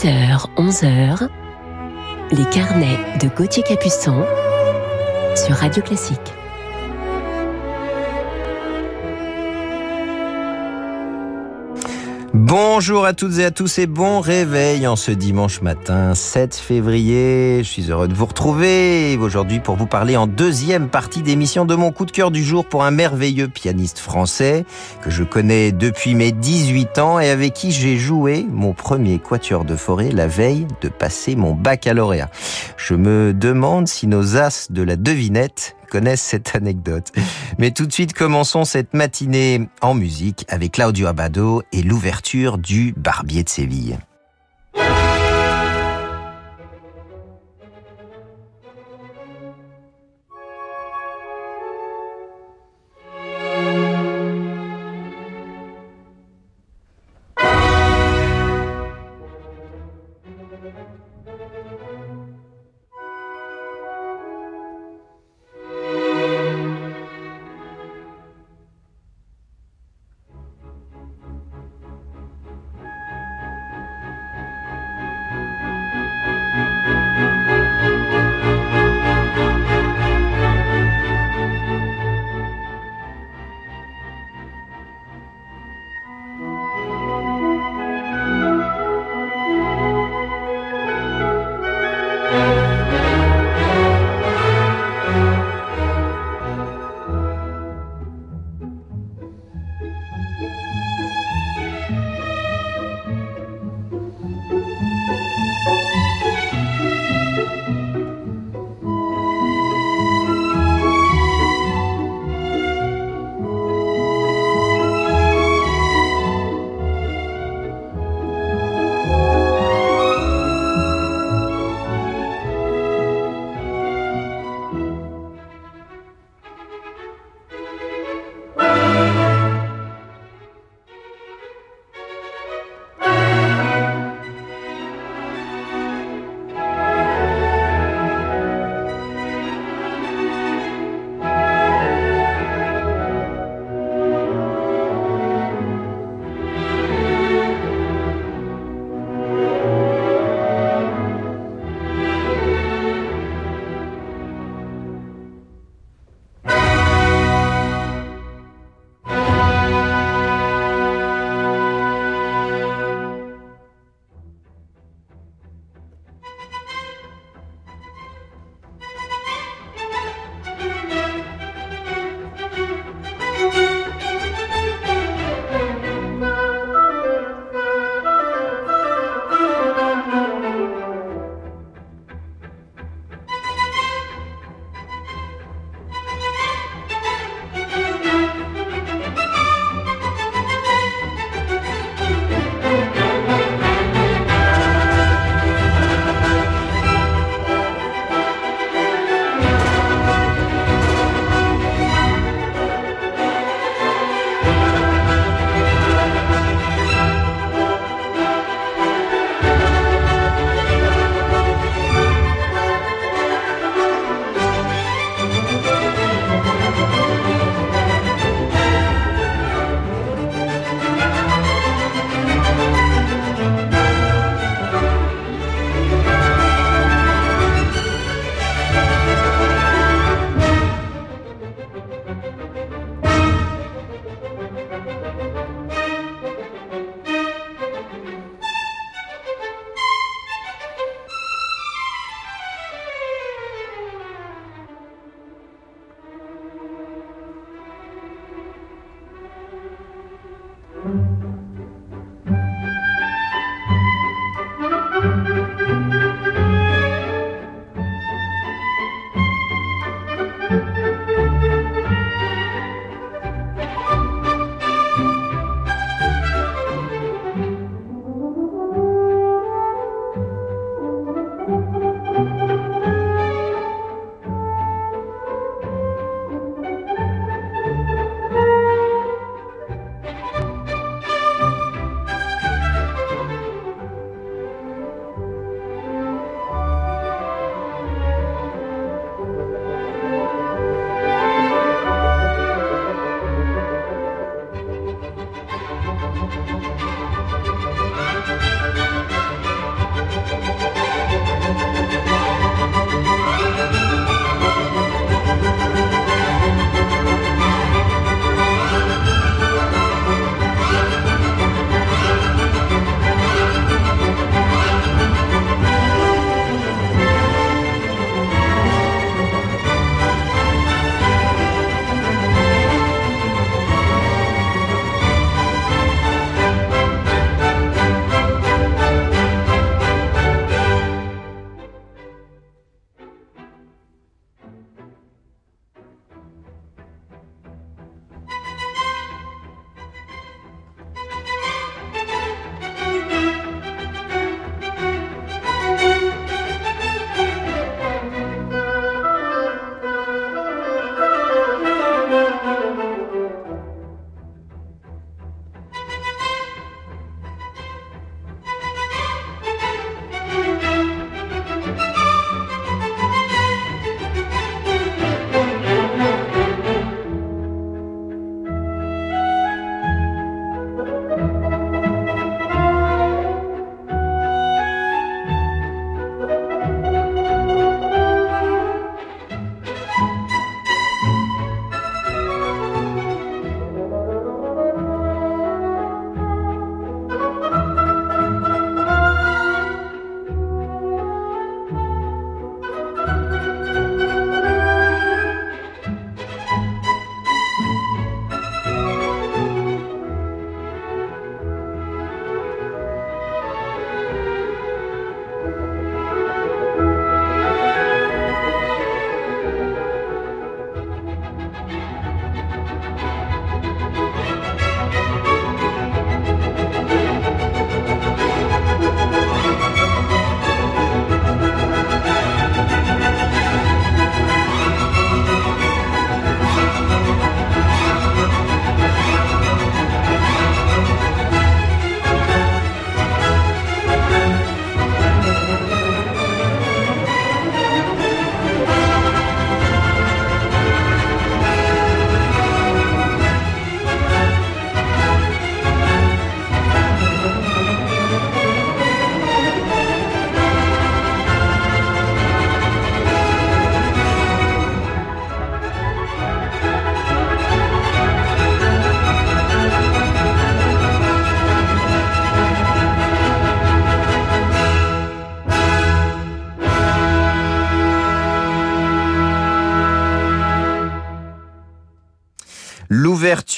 10h, 11h, les carnets de Gauthier Capuçon sur Radio Classique. Bonjour à toutes et à tous et bon réveil en ce dimanche matin 7 février. Je suis heureux de vous retrouver aujourd'hui pour vous parler en deuxième partie d'émission de mon coup de cœur du jour pour un merveilleux pianiste français que je connais depuis mes 18 ans et avec qui j'ai joué mon premier quatuor de forêt la veille de passer mon baccalauréat. Je me demande si nos as de la devinette connaissent cette anecdote. Mais tout de suite, commençons cette matinée en musique avec Claudio Abado et l'ouverture du Barbier de Séville.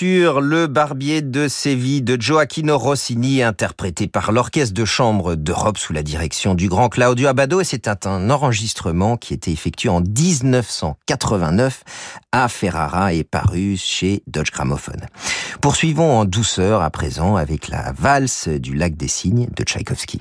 Le Barbier de Séville de Gioacchino Rossini, interprété par l'Orchestre de Chambre d'Europe sous la direction du grand Claudio Abbado. Et c'est un enregistrement qui était effectué en 1989 à Ferrara et paru chez Dodge Gramophone. Poursuivons en douceur à présent avec la valse du lac des cygnes de Tchaïkovski.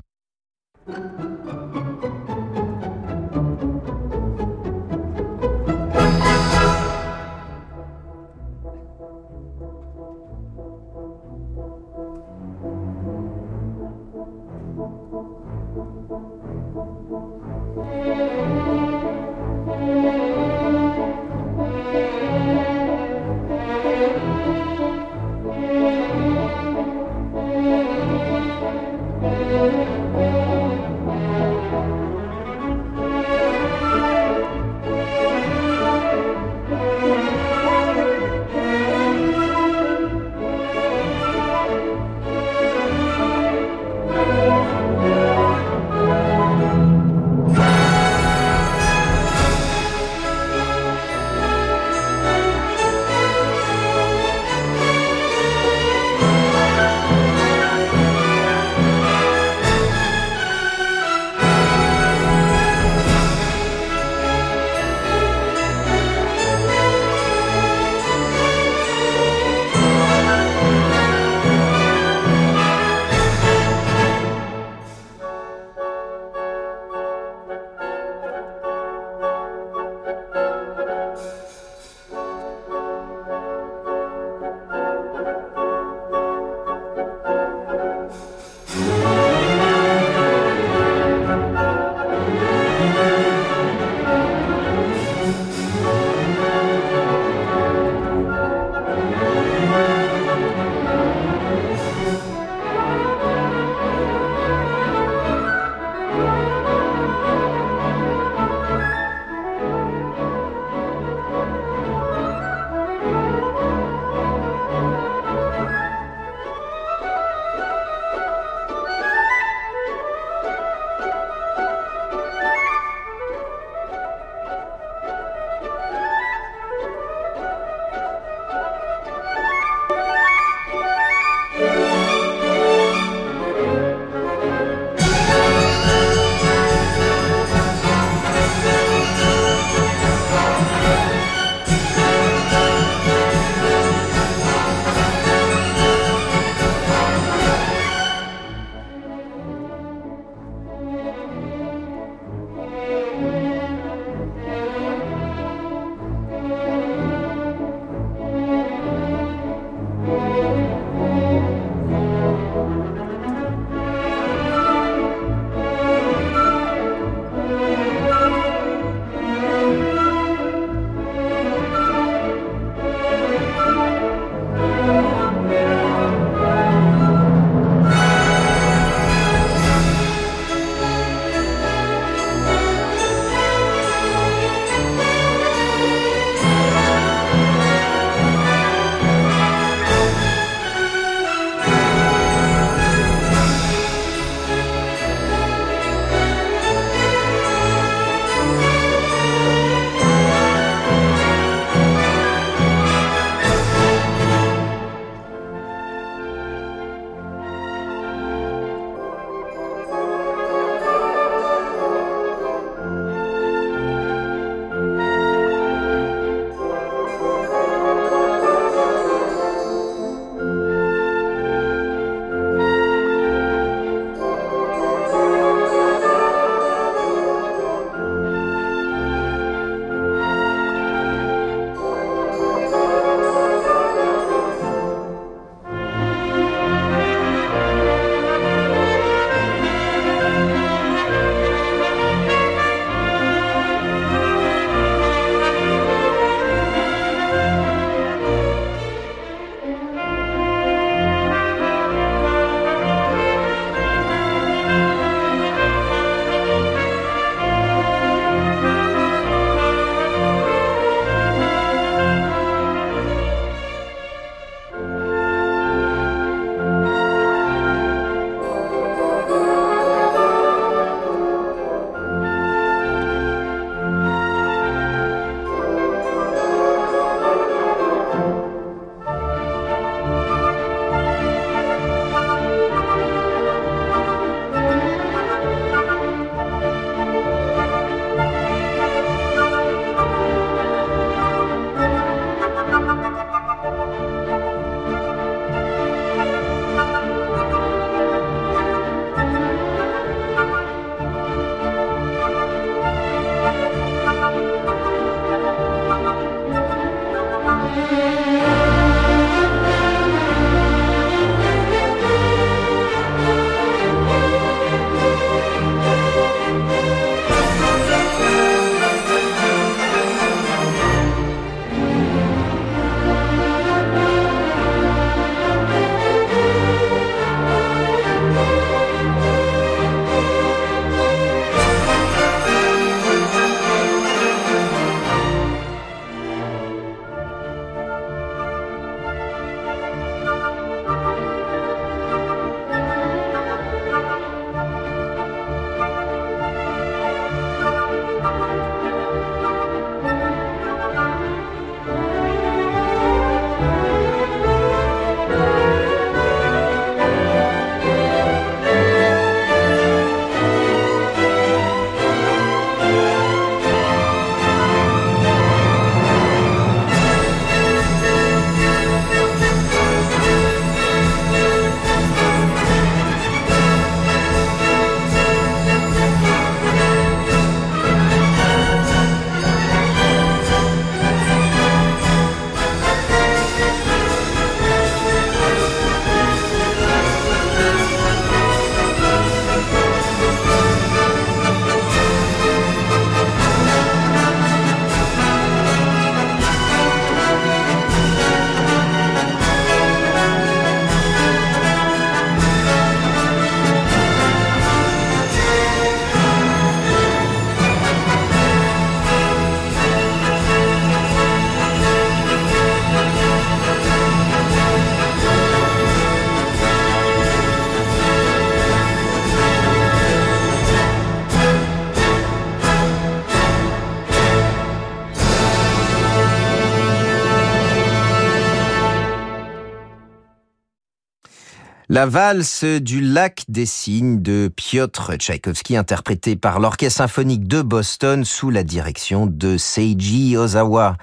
La valse du lac des cygnes de Piotr Tchaïkovski, interprétée par l'Orchestre symphonique de Boston sous la direction de Seiji Ozawa.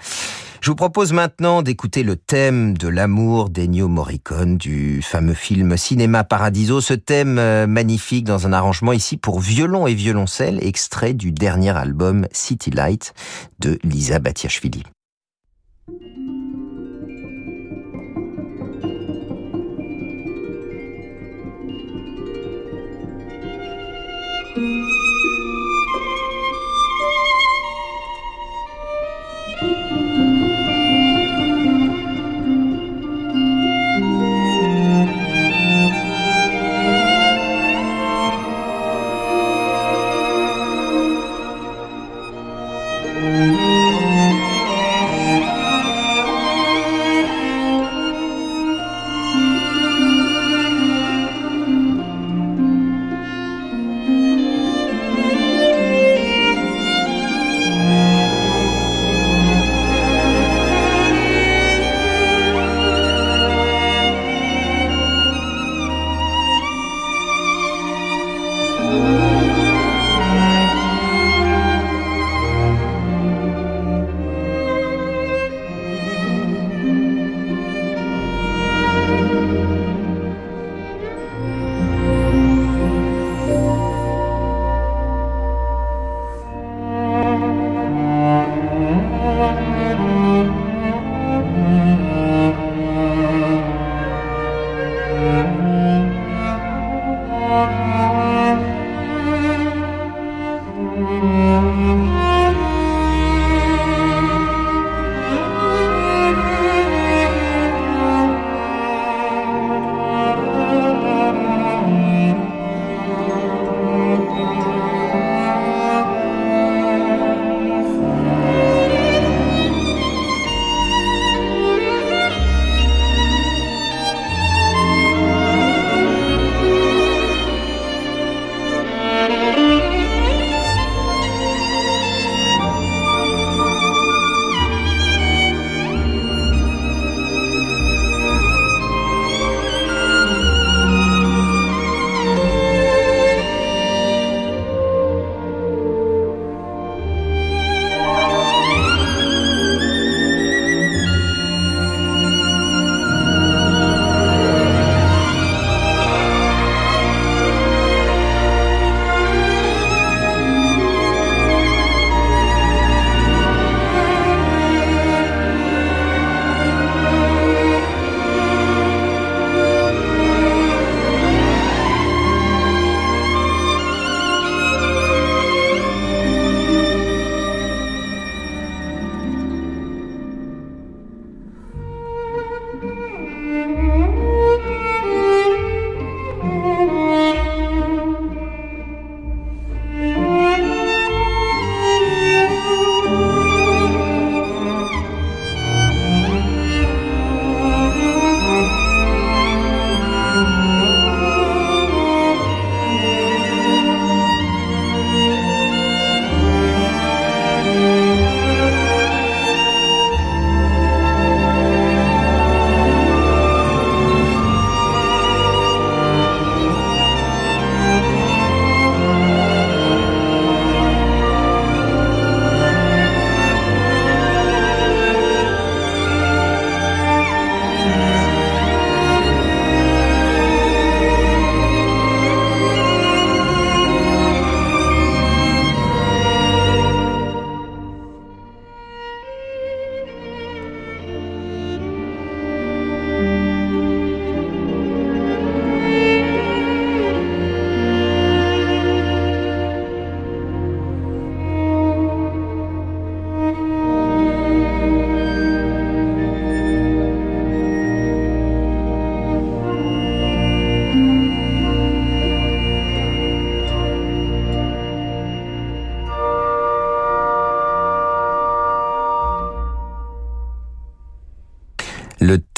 Je vous propose maintenant d'écouter le thème de l'amour d'Ennio Morricone du fameux film Cinéma Paradiso. Ce thème euh, magnifique dans un arrangement ici pour violon et violoncelle, extrait du dernier album City Light de Lisa Batiashvili.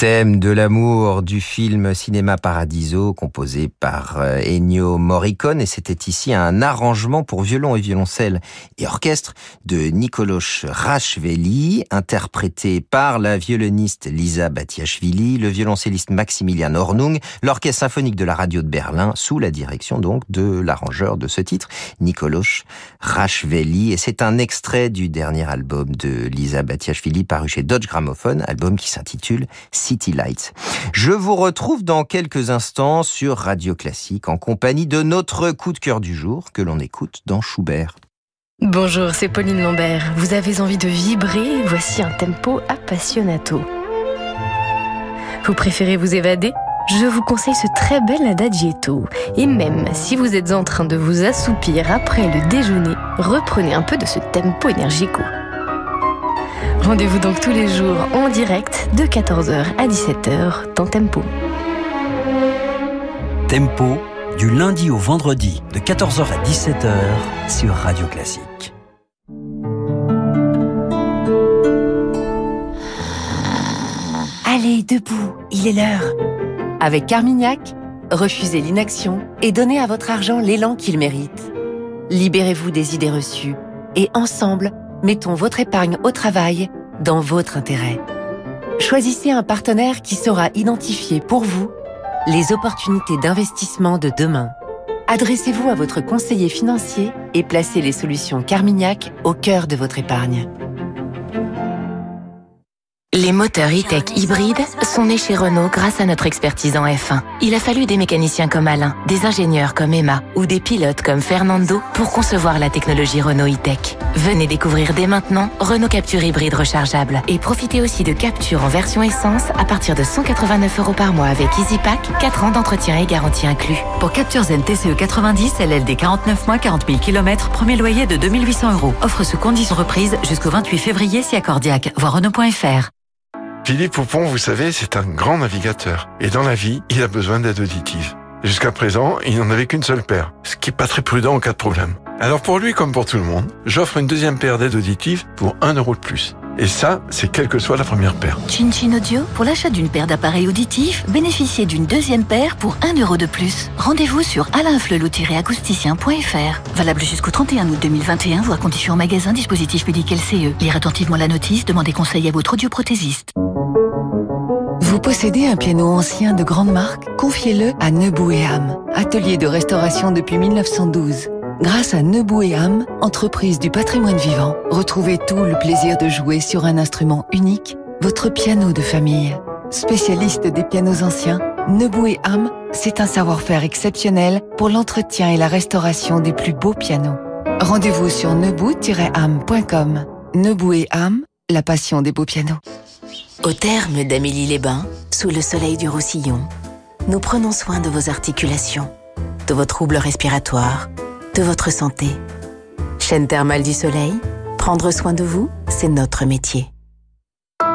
Thème de l'amour du film Cinéma Paradiso, composé par euh, Ennio Morricone, et c'était ici un arrangement pour violon et violoncelle et orchestre de Nikolosh Rachveli, interprété par la violoniste Lisa Batiashvili, le violoncelliste Maximilian Hornung, l'orchestre symphonique de la radio de Berlin, sous la direction donc de l'arrangeur de ce titre, Nikolosh Rachveli, et c'est un extrait du dernier album de Lisa Batiashvili paru chez Dodge Gramophone, album qui s'intitule City Lights. Je vous retrouve dans quelques instants sur Radio Classique en compagnie de notre coup de cœur du jour que l'on écoute dans Schubert. Bonjour, c'est Pauline Lambert. Vous avez envie de vibrer? Voici un tempo appassionato. Vous préférez vous évader? Je vous conseille ce très bel adagietto. Et même si vous êtes en train de vous assoupir après le déjeuner, reprenez un peu de ce tempo énergico. Rendez-vous donc tous les jours en direct de 14h à 17h dans Tempo. Tempo, du lundi au vendredi de 14h à 17h sur Radio Classique. Allez, debout, il est l'heure. Avec Carmignac, refusez l'inaction et donnez à votre argent l'élan qu'il mérite. Libérez-vous des idées reçues et ensemble, mettons votre épargne au travail dans votre intérêt. Choisissez un partenaire qui saura identifier pour vous les opportunités d'investissement de demain. Adressez-vous à votre conseiller financier et placez les solutions Carmignac au cœur de votre épargne. Les moteurs e-tech hybrides sont nés chez Renault grâce à notre expertise en F1. Il a fallu des mécaniciens comme Alain, des ingénieurs comme Emma ou des pilotes comme Fernando pour concevoir la technologie Renault e-tech. Venez découvrir dès maintenant Renault Capture hybride rechargeable et profitez aussi de Capture en version essence à partir de 189 euros par mois avec EasyPack, 4 ans d'entretien et garantie inclus. Pour Capture Zen TCE 90, LLD 49 mois, 40 000 km, premier loyer de 2800 euros. Offre sous conditions reprises jusqu'au 28 février si accordiaque. Voir Renault.fr. Philippe Poupon, vous savez, c'est un grand navigateur. Et dans la vie, il a besoin d'aide auditive. Jusqu'à présent, il n'en avait qu'une seule paire, ce qui n'est pas très prudent en cas de problème. Alors pour lui, comme pour tout le monde, j'offre une deuxième paire d'aides auditives pour un euro de plus. Et ça, c'est quelle que soit la première paire. Chin Chin Audio, pour l'achat d'une paire d'appareils auditifs, bénéficiez d'une deuxième paire pour 1 euro de plus. Rendez-vous sur alainflelou-acousticien.fr. Valable jusqu'au 31 août 2021, voire conditions en magasin, dispositif médical CE. Lire attentivement la notice, demandez conseil à votre audioprothésiste. Vous possédez un piano ancien de grande marque? Confiez-le à Nebou et Ham, atelier de restauration depuis 1912. Grâce à Nebou et Ham, entreprise du patrimoine vivant, retrouvez tout le plaisir de jouer sur un instrument unique, votre piano de famille. Spécialiste des pianos anciens, Nebou et Ham, c'est un savoir-faire exceptionnel pour l'entretien et la restauration des plus beaux pianos. Rendez-vous sur nebou-ham.com. Nebou et Ham, la passion des beaux pianos. Au terme d'Amélie-les-Bains, sous le soleil du Roussillon, nous prenons soin de vos articulations, de vos troubles respiratoires, de votre santé. Chaîne thermale du soleil, prendre soin de vous, c'est notre métier.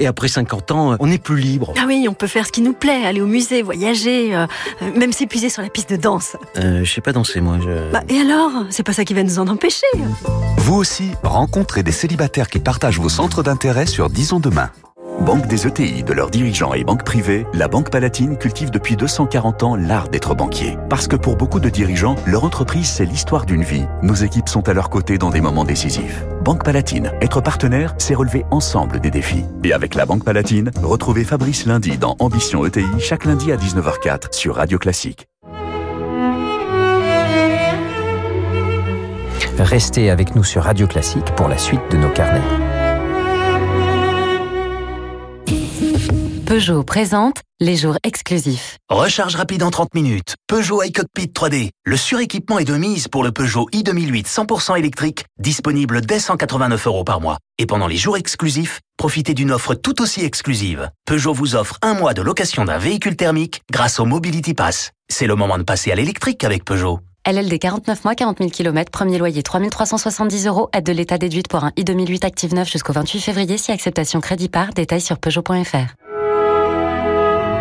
Et après 50 ans, on n'est plus libre. Ah oui, on peut faire ce qui nous plaît, aller au musée, voyager, euh, même s'épuiser sur la piste de danse. Euh, je sais pas danser, moi. Je... Bah, et alors? C'est pas ça qui va nous en empêcher. Vous aussi, rencontrez des célibataires qui partagent vos centres d'intérêt sur Disons Demain. Banque des ETI, de leurs dirigeants et banques privées, la Banque Palatine cultive depuis 240 ans l'art d'être banquier. Parce que pour beaucoup de dirigeants, leur entreprise, c'est l'histoire d'une vie. Nos équipes sont à leur côté dans des moments décisifs. Banque Palatine, être partenaire, c'est relever ensemble des défis. Et avec la Banque Palatine, retrouvez Fabrice lundi dans Ambition ETI, chaque lundi à 19h04 sur Radio Classique. Restez avec nous sur Radio Classique pour la suite de nos carnets. Peugeot présente les jours exclusifs. Recharge rapide en 30 minutes. Peugeot iCockpit 3D. Le suréquipement est de mise pour le Peugeot i2008 100% électrique, disponible dès 189 euros par mois. Et pendant les jours exclusifs, profitez d'une offre tout aussi exclusive. Peugeot vous offre un mois de location d'un véhicule thermique grâce au Mobility Pass. C'est le moment de passer à l'électrique avec Peugeot. LLD 49 mois, 40 000 km, premier loyer 3370 euros, aide de l'État déduite pour un i2008 Active 9 jusqu'au 28 février si acceptation crédit par, détail sur Peugeot.fr.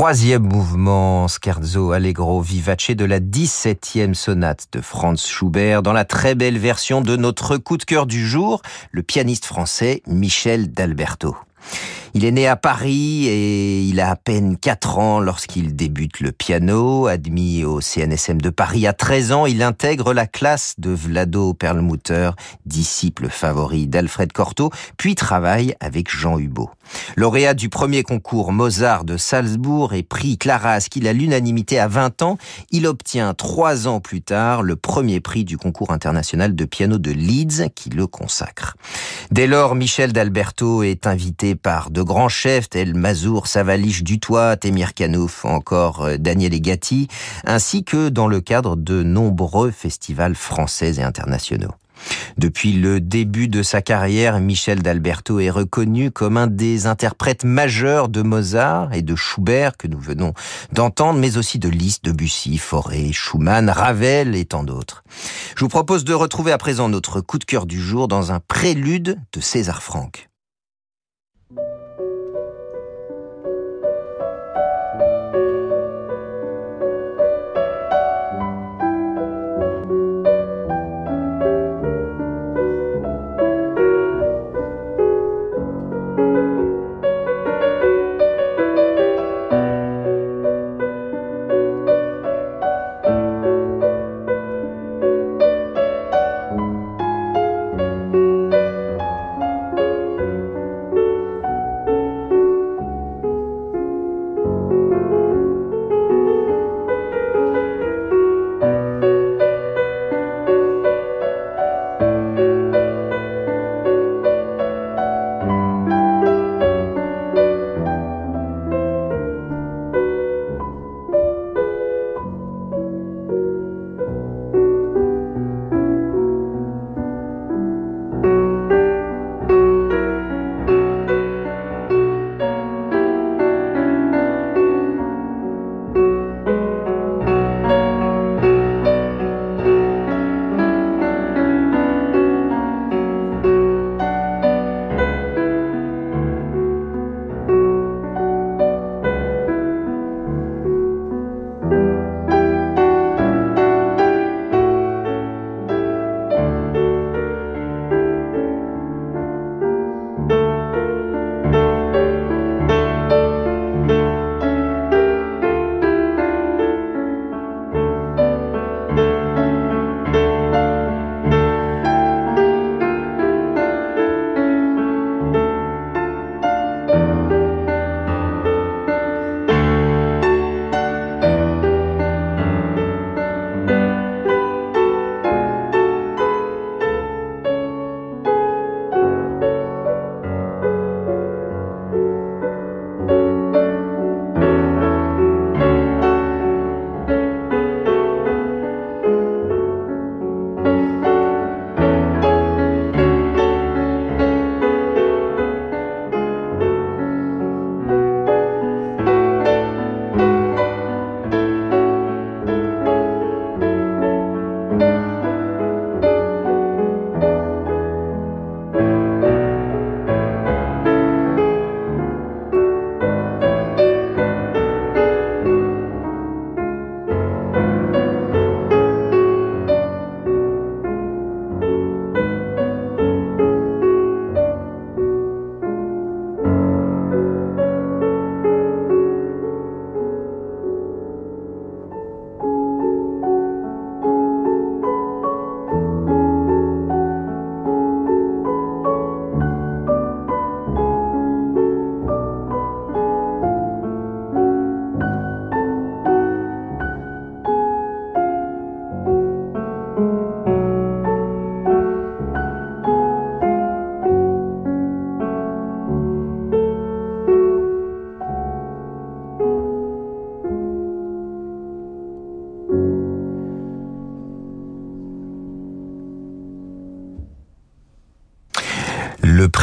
Troisième mouvement Scherzo Allegro Vivace de la 17e sonate de Franz Schubert dans la très belle version de notre coup de cœur du jour, le pianiste français Michel D'Alberto. Il est né à Paris et il a à peine 4 ans lorsqu'il débute le piano. Admis au CNSM de Paris à 13 ans, il intègre la classe de Vlado Perlmutter, disciple favori d'Alfred Cortot, puis travaille avec Jean Hubot. Lauréat du premier concours Mozart de Salzbourg et prix Clara Askill à l'unanimité à 20 ans, il obtient trois ans plus tard le premier prix du concours international de piano de Leeds qui le consacre. Dès lors, Michel d'Alberto est invité par grands chefs tels Mazur, Savalich, Dutoit, Temir Kanouf, encore euh, Daniel Egati, ainsi que dans le cadre de nombreux festivals français et internationaux. Depuis le début de sa carrière, Michel d'Alberto est reconnu comme un des interprètes majeurs de Mozart et de Schubert que nous venons d'entendre, mais aussi de Liszt, Debussy, Fauré, Schumann, Ravel et tant d'autres. Je vous propose de retrouver à présent notre coup de cœur du jour dans un prélude de César Franck.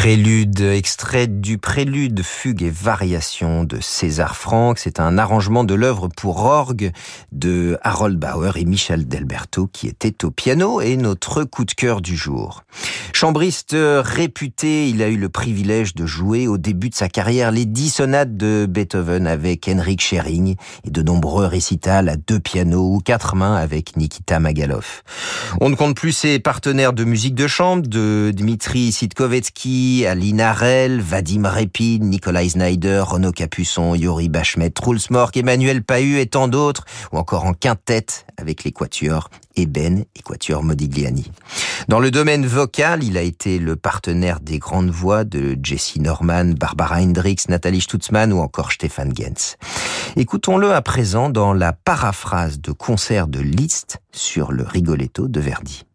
Prélude, extrait du prélude, fugue et variation de César Franck. C'est un arrangement de l'œuvre pour orgue de Harold Bauer et Michel Delberto qui était au piano et notre coup de cœur du jour. Chambriste réputé, il a eu le privilège de jouer au début de sa carrière les dix sonates de Beethoven avec Henrik Schering et de nombreux récitals à deux pianos ou quatre mains avec Nikita Magaloff. On ne compte plus ses partenaires de musique de chambre, de Dmitri Sitkovetsky, Aline Arel, Vadim Repin, Nikolai Snyder, Renaud Capuçon, Yuri Bachmet, Truls Mork, Emmanuel Pahu et tant d'autres, ou encore en quintette avec les quatuors Eben et Modigliani. Dans le domaine vocal, il a été le partenaire des grandes voix de Jessie Norman, Barbara Hendricks, Nathalie Stutzmann ou encore Stéphane Gens. Écoutons-le à présent dans la paraphrase de concert de Liszt sur le Rigoletto de Verdi.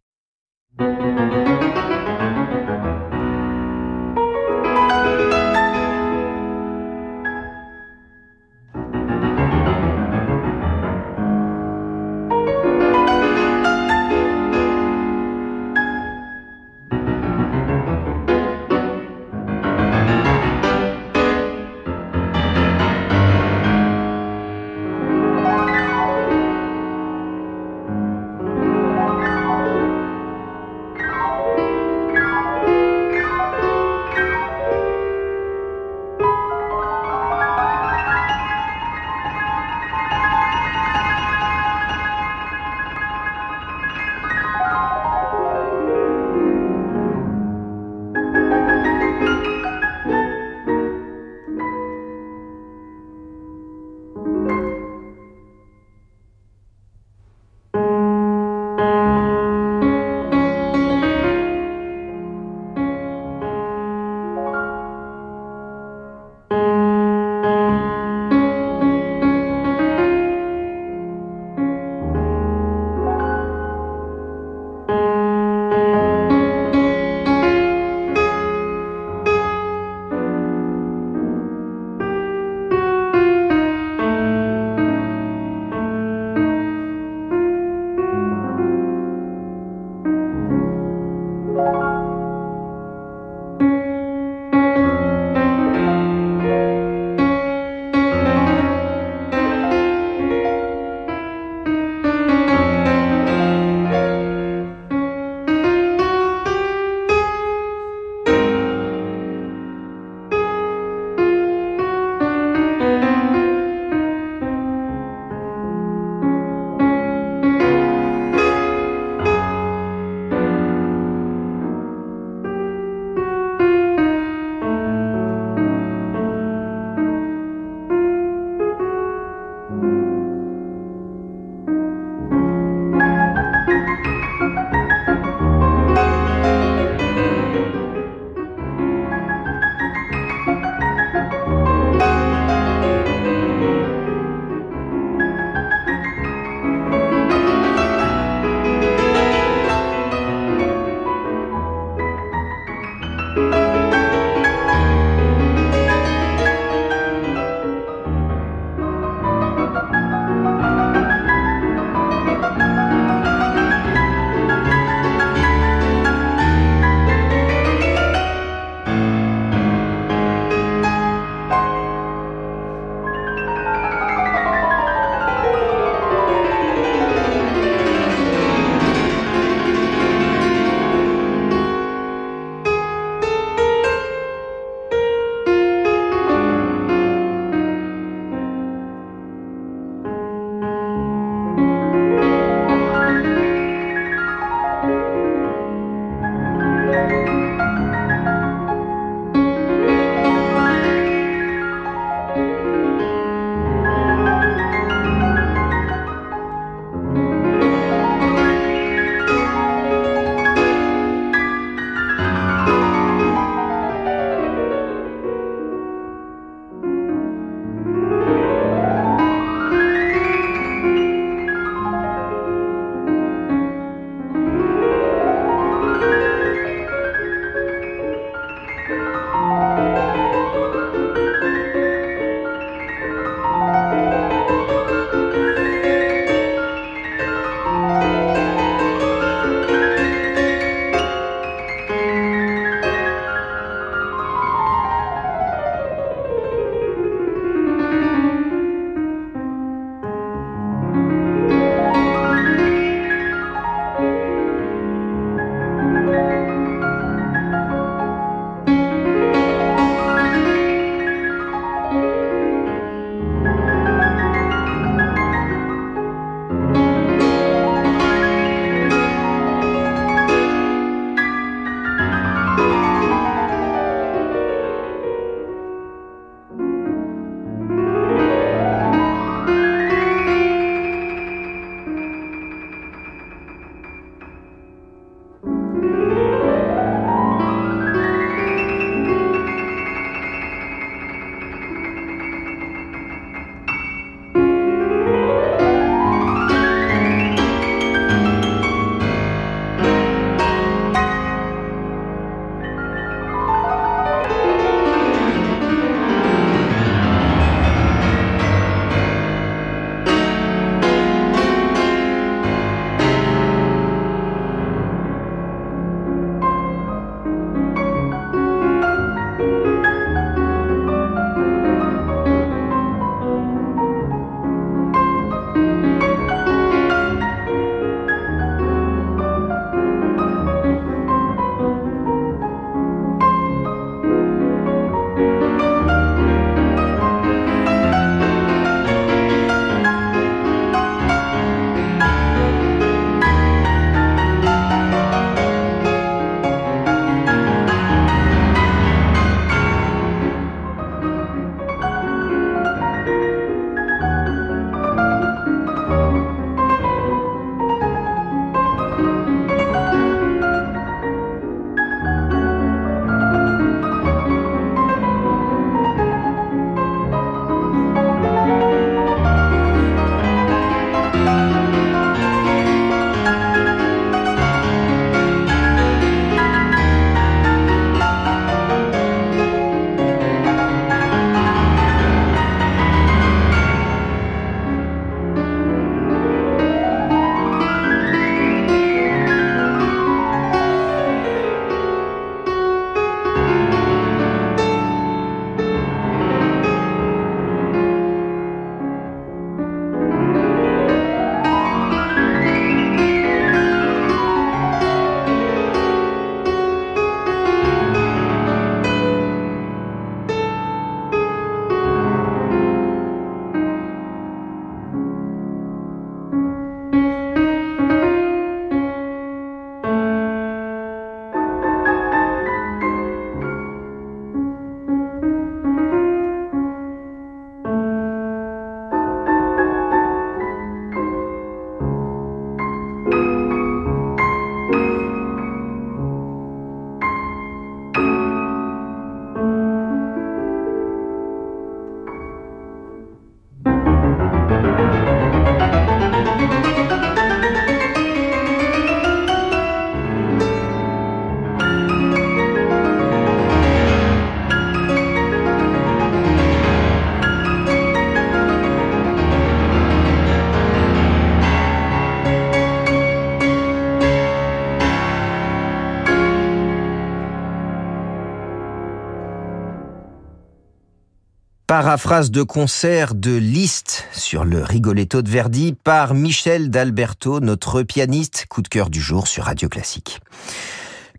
Paraphrase de concert de Liszt sur le Rigoletto de Verdi par Michel d'Alberto, notre pianiste, coup de cœur du jour sur Radio Classique.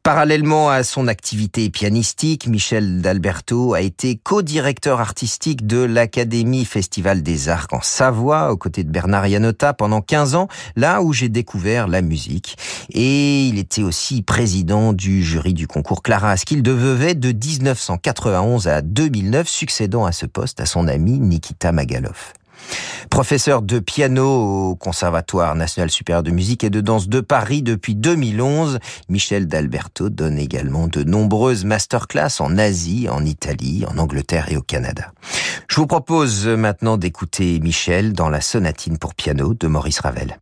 Parallèlement à son activité pianistique, Michel d'Alberto a été co-directeur artistique de l'Académie Festival des Arts en Savoie, aux côtés de Bernard Yanotta pendant 15 ans, là où j'ai découvert la musique. Et il était aussi président du jury du concours Clara Askill de Vevey de 1991 à 2009, succédant à ce poste à son ami Nikita Magalov. Professeur de piano au Conservatoire national supérieur de musique et de danse de Paris depuis 2011, Michel d'Alberto donne également de nombreuses masterclass en Asie, en Italie, en Angleterre et au Canada. Je vous propose maintenant d'écouter Michel dans la sonatine pour piano de Maurice Ravel.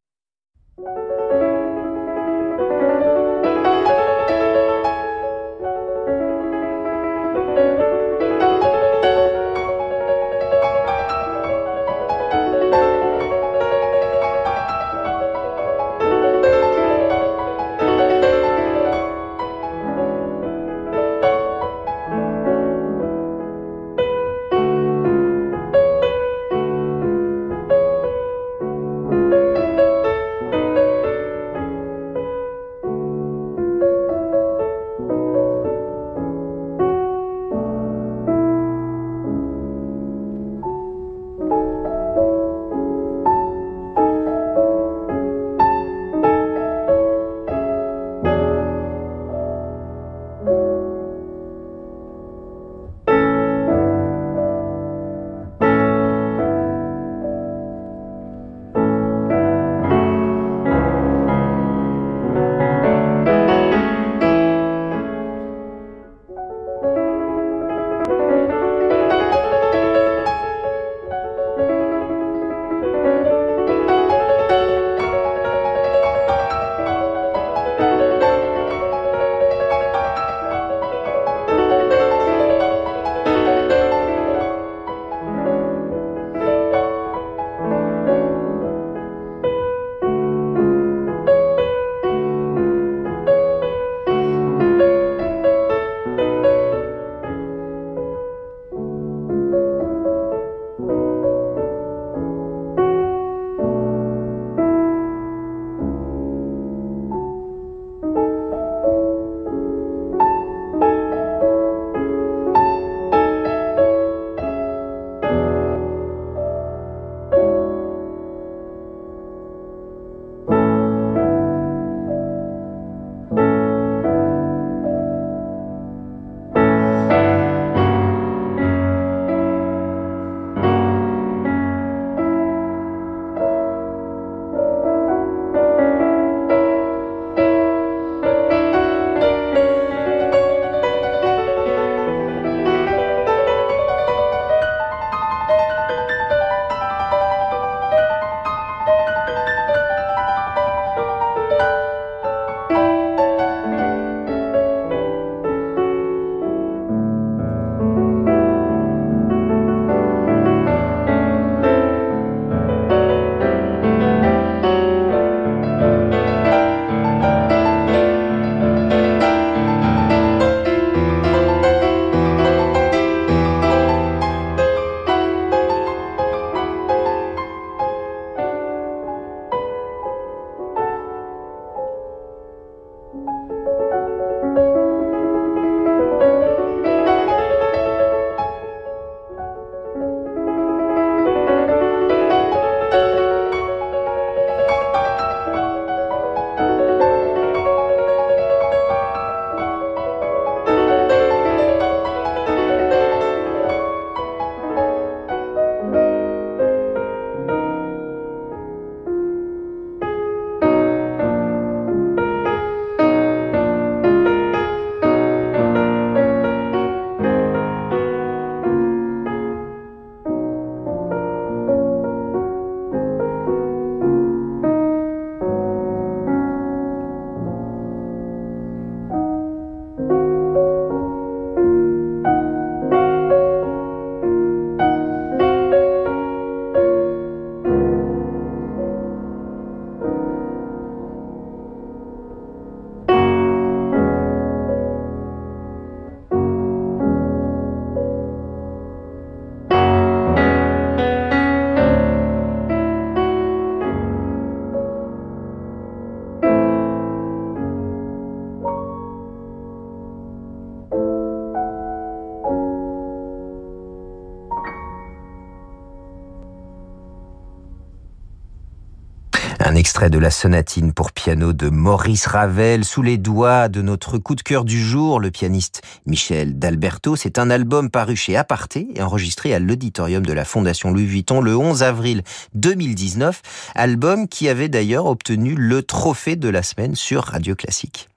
De la sonatine pour piano de Maurice Ravel sous les doigts de notre coup de cœur du jour, le pianiste Michel D'Alberto. C'est un album paru chez Aparté et enregistré à l'auditorium de la Fondation Louis Vuitton le 11 avril 2019. Album qui avait d'ailleurs obtenu le trophée de la semaine sur Radio Classique.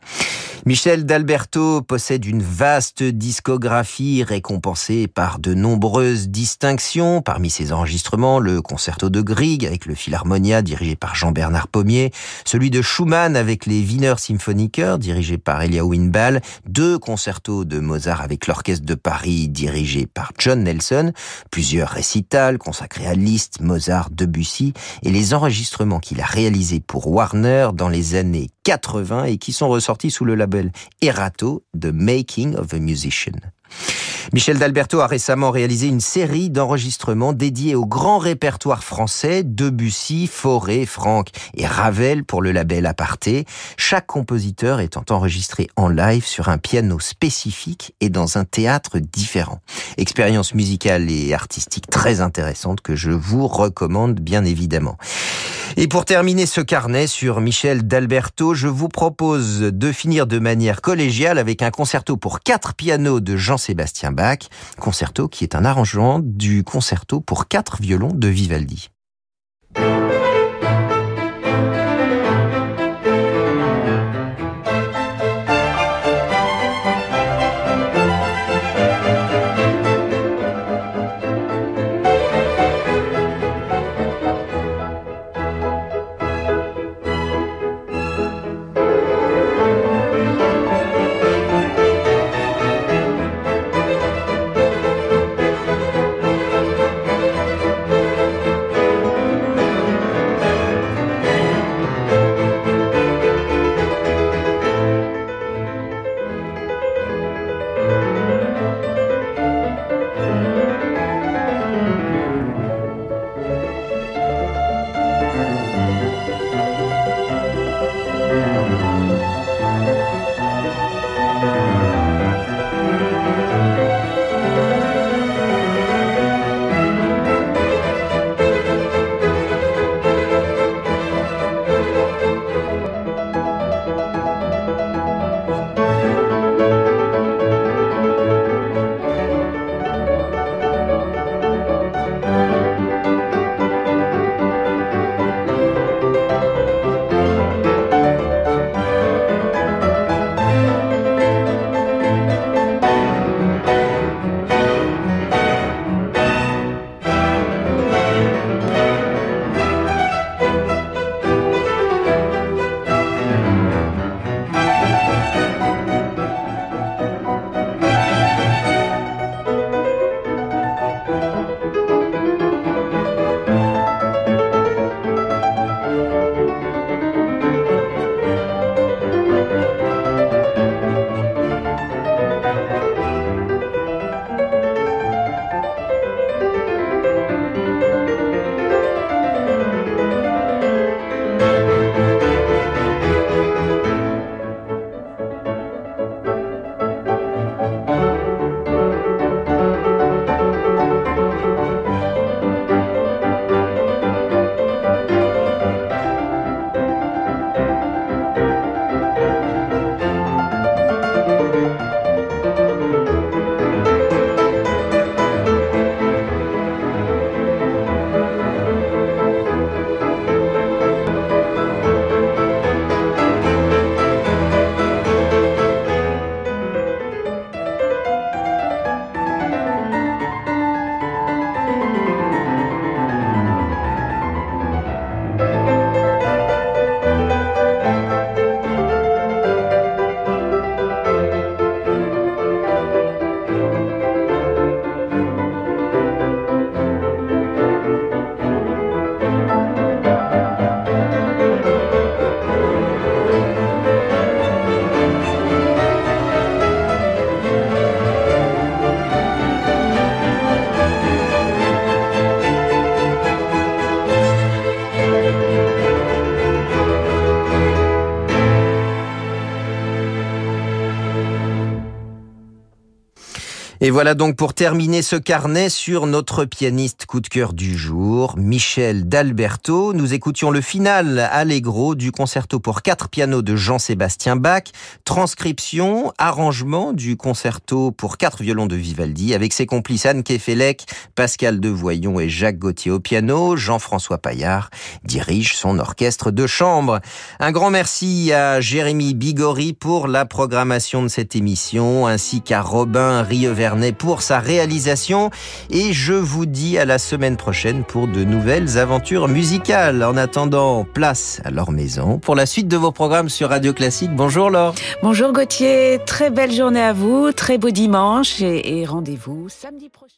Michel D'Alberto possède une vaste discographie récompensée par de nombreuses distinctions. Parmi ses enregistrements, le concerto de Grieg avec le Philharmonia dirigé par Jean-Bernard Pommier, celui de Schumann avec les Wiener Symphoniker dirigé par Elia Winball, deux concertos de Mozart avec l'Orchestre de Paris dirigé par John Nelson, plusieurs récitals consacrés à Liszt, Mozart, Debussy et les enregistrements qu'il a réalisés pour Warner dans les années 80 et qui sont ressortis sous le label Erato, The Making of a Musician. Michel D'Alberto a récemment réalisé une série d'enregistrements dédiés au grand répertoire français, Debussy, Fauré, Franck et Ravel pour le label Aparté, chaque compositeur étant enregistré en live sur un piano spécifique et dans un théâtre différent. Expérience musicale et artistique très intéressante que je vous recommande bien évidemment. Et pour terminer ce carnet sur Michel D'Alberto, je vous propose de finir de manière collégiale avec un concerto pour quatre pianos de Jean-Sébastien Concerto qui est un arrangement du concerto pour quatre violons de Vivaldi. Et voilà donc pour terminer ce carnet sur notre pianiste coup de cœur du jour, Michel d'Alberto. Nous écoutions le final allegro du concerto pour quatre pianos de Jean-Sébastien Bach, transcription, arrangement du concerto pour quatre violons de Vivaldi avec ses complices Anne Kefelec, Pascal Devoyon et Jacques Gauthier au piano. Jean-François Paillard dirige son orchestre de chambre. Un grand merci à Jérémy Bigori pour la programmation de cette émission ainsi qu'à Robin Pour sa réalisation et je vous dis à la semaine prochaine pour de nouvelles aventures musicales. En attendant, place à leur maison pour la suite de vos programmes sur Radio Classique. Bonjour Laure. Bonjour Gauthier, très belle journée à vous, très beau dimanche et rendez-vous samedi prochain.